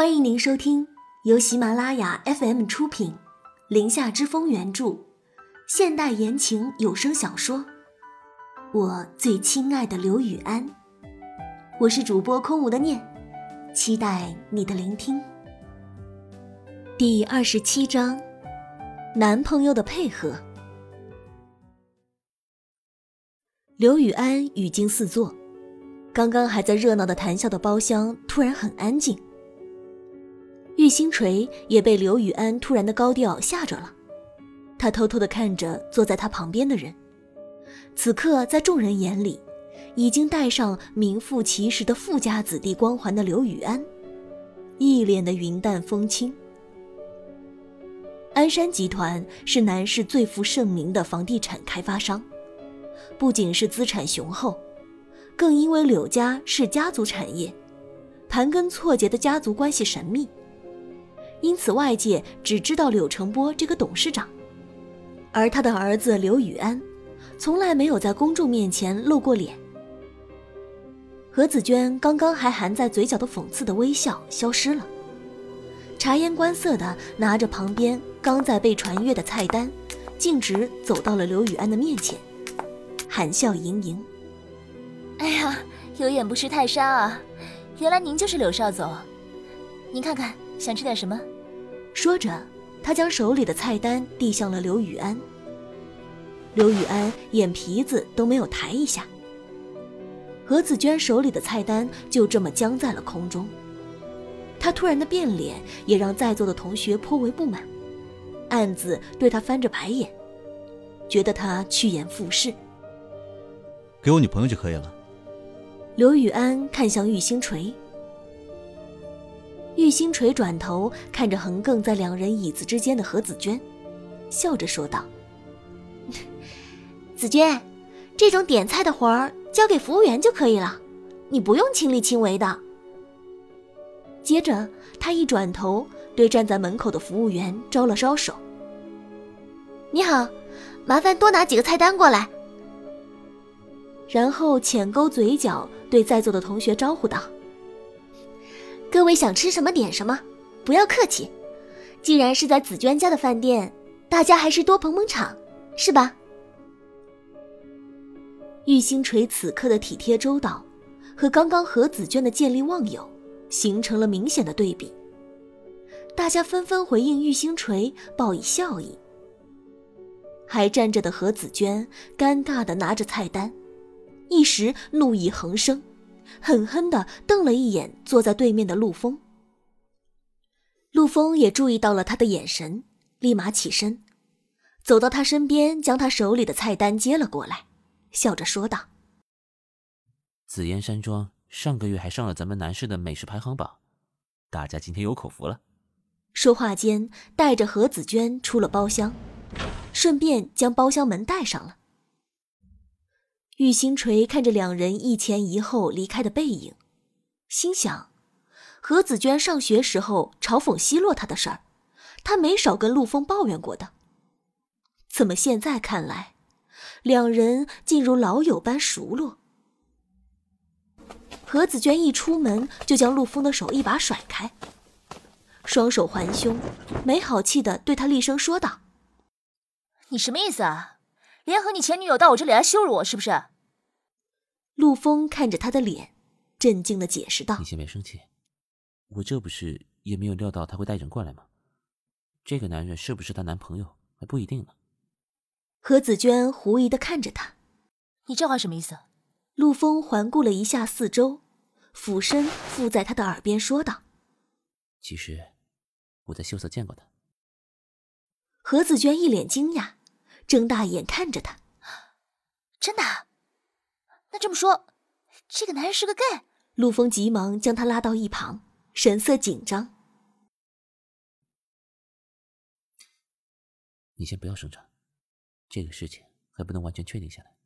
欢迎您收听由喜马拉雅 FM 出品，《林下之风》原著，现代言情有声小说《我最亲爱的刘雨安》。我是主播空无的念，期待你的聆听。第二十七章，男朋友的配合。刘雨安语惊四座，刚刚还在热闹的谈笑的包厢，突然很安静。星锤也被刘雨安突然的高调吓着了，他偷偷的看着坐在他旁边的人，此刻在众人眼里，已经戴上名副其实的富家子弟光环的刘雨安，一脸的云淡风轻。鞍山集团是南市最负盛名的房地产开发商，不仅是资产雄厚，更因为柳家是家族产业，盘根错节的家族关系神秘。因此，外界只知道柳成波这个董事长，而他的儿子刘宇安，从来没有在公众面前露过脸。何子娟刚刚还含在嘴角的讽刺的微笑消失了，察言观色的拿着旁边刚在被传阅的菜单，径直走到了刘宇安的面前，含笑盈盈：“哎呀，有眼不识泰山啊！原来您就是柳少总，您看看。”想吃点什么？说着，他将手里的菜单递向了刘雨安。刘雨安眼皮子都没有抬一下。何子娟手里的菜单就这么僵在了空中。她突然的变脸也让在座的同学颇为不满，暗自对她翻着白眼，觉得她趋炎附势。给我女朋友就可以了。刘雨安看向玉星锤。玉星锤转头看着横亘在两人椅子之间的何紫娟，笑着说道：“ 紫娟，这种点菜的活儿交给服务员就可以了，你不用亲力亲为的。”接着，他一转头对站在门口的服务员招了招手：“你好，麻烦多拿几个菜单过来。”然后浅勾嘴角对在座的同学招呼道。各位想吃什么点什么，不要客气。既然是在紫娟家的饭店，大家还是多捧捧场，是吧？玉星锤此刻的体贴周到，和刚刚何紫娟的见利忘友形成了明显的对比。大家纷纷回应玉星锤，报以笑意。还站着的何紫娟尴尬的拿着菜单，一时怒意横生。狠狠地瞪了一眼坐在对面的陆风。陆枫也注意到了他的眼神，立马起身，走到他身边，将他手里的菜单接了过来，笑着说道：“紫烟山庄上个月还上了咱们南市的美食排行榜，大家今天有口福了。”说话间，带着何子娟出了包厢，顺便将包厢门带上了。玉星锤看着两人一前一后离开的背影，心想：何紫娟上学时候嘲讽奚落他的事儿，他没少跟陆枫抱怨过的。怎么现在看来，两人竟如老友般熟络？何紫娟一出门就将陆枫的手一把甩开，双手环胸，没好气的对他厉声说道：“你什么意思啊？联合你前女友到我这里来羞辱我，是不是？”陆枫看着他的脸，震惊的解释道：“你先别生气，我这不是也没有料到他会带人过来吗？这个男人是不是她男朋友还不一定呢。”何子娟狐疑的看着他：“你这话什么意思？”陆枫环顾了一下四周，俯身附在他的耳边说道：“其实我在秀色见过他。”何子娟一脸惊讶，睁大眼看着他：“真的？”那这么说，这个男人是个 gay？陆枫急忙将他拉到一旁，神色紧张。你先不要声张，这个事情还不能完全确定下来。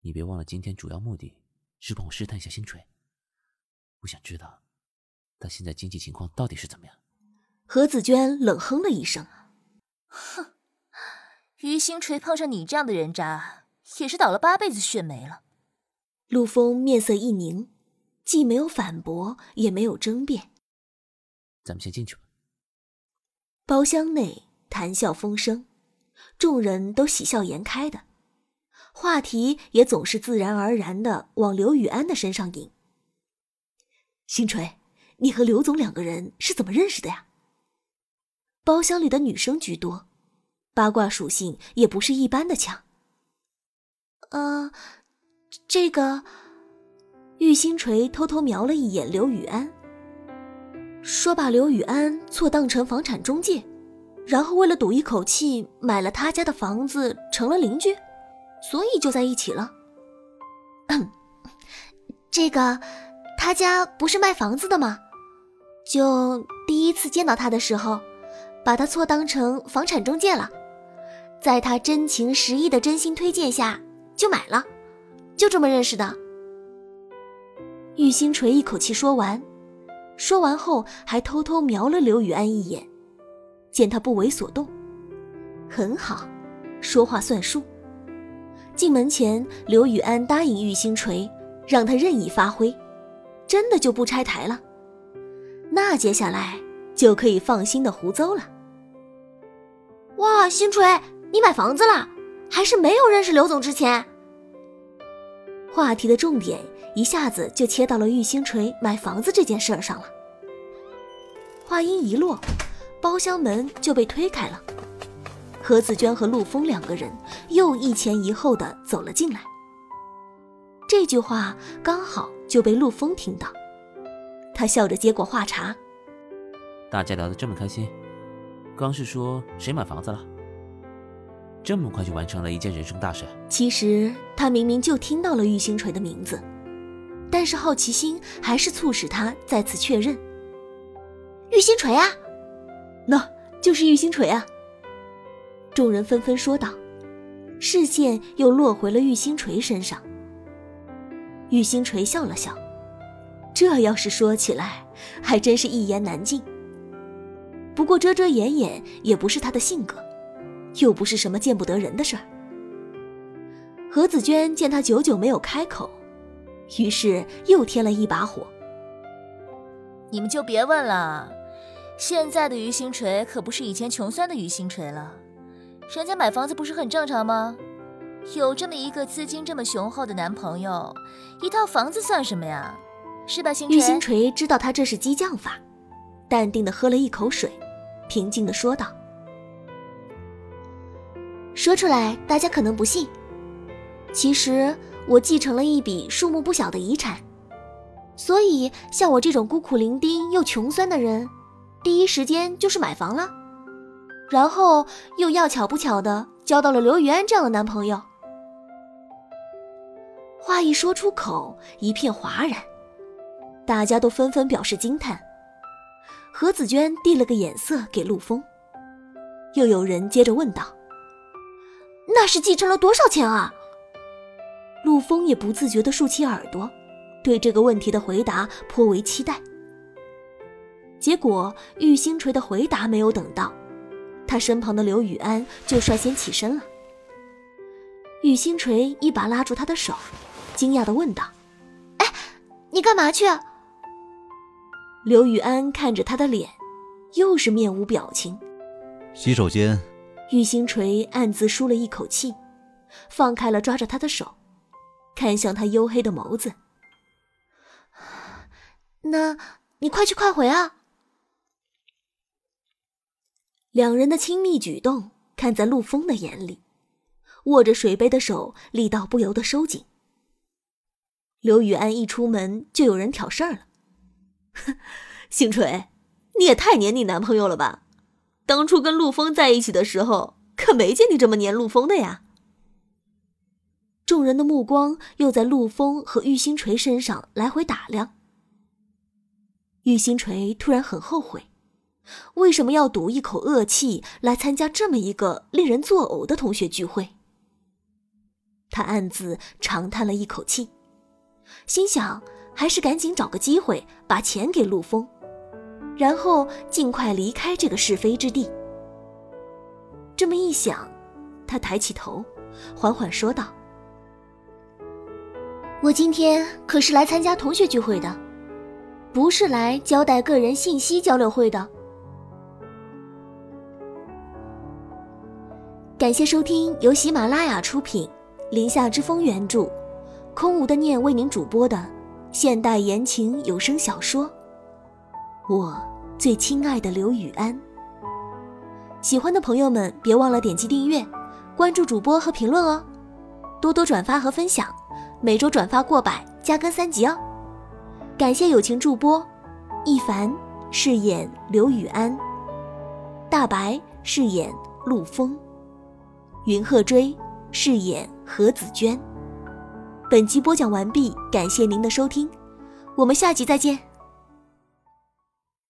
你别忘了，今天主要目的是帮我试探一下星锤。我想知道他现在经济情况到底是怎么样。何子娟冷哼了一声：“哼，于星锤碰上你这样的人渣，也是倒了八辈子血霉了。”陆枫面色一凝，既没有反驳，也没有争辩。咱们先进去吧。包厢内谈笑风生，众人都喜笑颜开的，话题也总是自然而然的往刘雨安的身上引。星锤，你和刘总两个人是怎么认识的呀？包厢里的女生居多，八卦属性也不是一般的强。呃，这个，玉星锤偷偷瞄了一眼刘雨安，说把刘雨安错当成房产中介，然后为了赌一口气买了他家的房子，成了邻居，所以就在一起了。这个，他家不是卖房子的吗？就第一次见到他的时候。把他错当成房产中介了，在他真情实意的真心推荐下就买了，就这么认识的。玉星锤一口气说完，说完后还偷偷瞄了刘雨安一眼，见他不为所动，很好，说话算数。进门前，刘雨安答应玉星锤，让他任意发挥，真的就不拆台了。那接下来。就可以放心的胡诌了。哇，星锤，你买房子了？还是没有认识刘总之前？话题的重点一下子就切到了玉星锤买房子这件事上了。话音一落，包厢门就被推开了，何子娟和陆峰两个人又一前一后的走了进来。这句话刚好就被陆峰听到，他笑着接过话茬。大家聊得这么开心，刚是说谁买房子了？这么快就完成了一件人生大事。其实他明明就听到了玉星锤的名字，但是好奇心还是促使他再次确认。玉星锤啊，那就是玉星锤啊！众人纷纷说道，视线又落回了玉星锤身上。玉星锤笑了笑，这要是说起来，还真是一言难尽。不过遮遮掩掩也不是他的性格，又不是什么见不得人的事儿。何子娟见他久久没有开口，于是又添了一把火：“你们就别问了，现在的于星锤可不是以前穷酸的于星锤了。人家买房子不是很正常吗？有这么一个资金这么雄厚的男朋友，一套房子算什么呀？是吧，星锤？”于星锤知道他这是激将法，淡定的喝了一口水。平静的说道：“说出来大家可能不信，其实我继承了一笔数目不小的遗产，所以像我这种孤苦伶仃又穷酸的人，第一时间就是买房了，然后又要巧不巧的交到了刘雨安这样的男朋友。”话一说出口，一片哗然，大家都纷纷表示惊叹。何子娟递了个眼色给陆枫，又有人接着问道：“那是继承了多少钱啊？”陆枫也不自觉地竖起耳朵，对这个问题的回答颇为期待。结果玉星锤的回答没有等到，他身旁的刘雨安就率先起身了。玉星锤一把拉住他的手，惊讶地问道：“哎，你干嘛去？”刘雨安看着他的脸，又是面无表情。洗手间。玉星锤暗自舒了一口气，放开了抓着他的手，看向他黝黑的眸子。那你快去快回啊！两人的亲密举动，看在陆枫的眼里，握着水杯的手力道不由得收紧。刘雨安一出门，就有人挑事儿了。星锤，你也太黏你男朋友了吧？当初跟陆枫在一起的时候，可没见你这么黏陆枫的呀。众人的目光又在陆枫和玉星锤身上来回打量。玉星锤突然很后悔，为什么要赌一口恶气来参加这么一个令人作呕的同学聚会？他暗自长叹了一口气，心想。还是赶紧找个机会把钱给陆枫，然后尽快离开这个是非之地。这么一想，他抬起头，缓缓说道：“我今天可是来参加同学聚会的，不是来交代个人信息交流会的。感谢收听由喜马拉雅出品、林下之风原著、空无的念为您主播的现代言情有声小说《我最亲爱的刘雨安》。喜欢的朋友们别忘了点击订阅、关注主播和评论哦，多多转发和分享，每周转发过百加更三集哦。感谢友情助播，一凡饰演刘雨安，大白饰演陆枫，云鹤追饰演何子娟。本集播讲完毕，感谢您的收听，我们下集再见。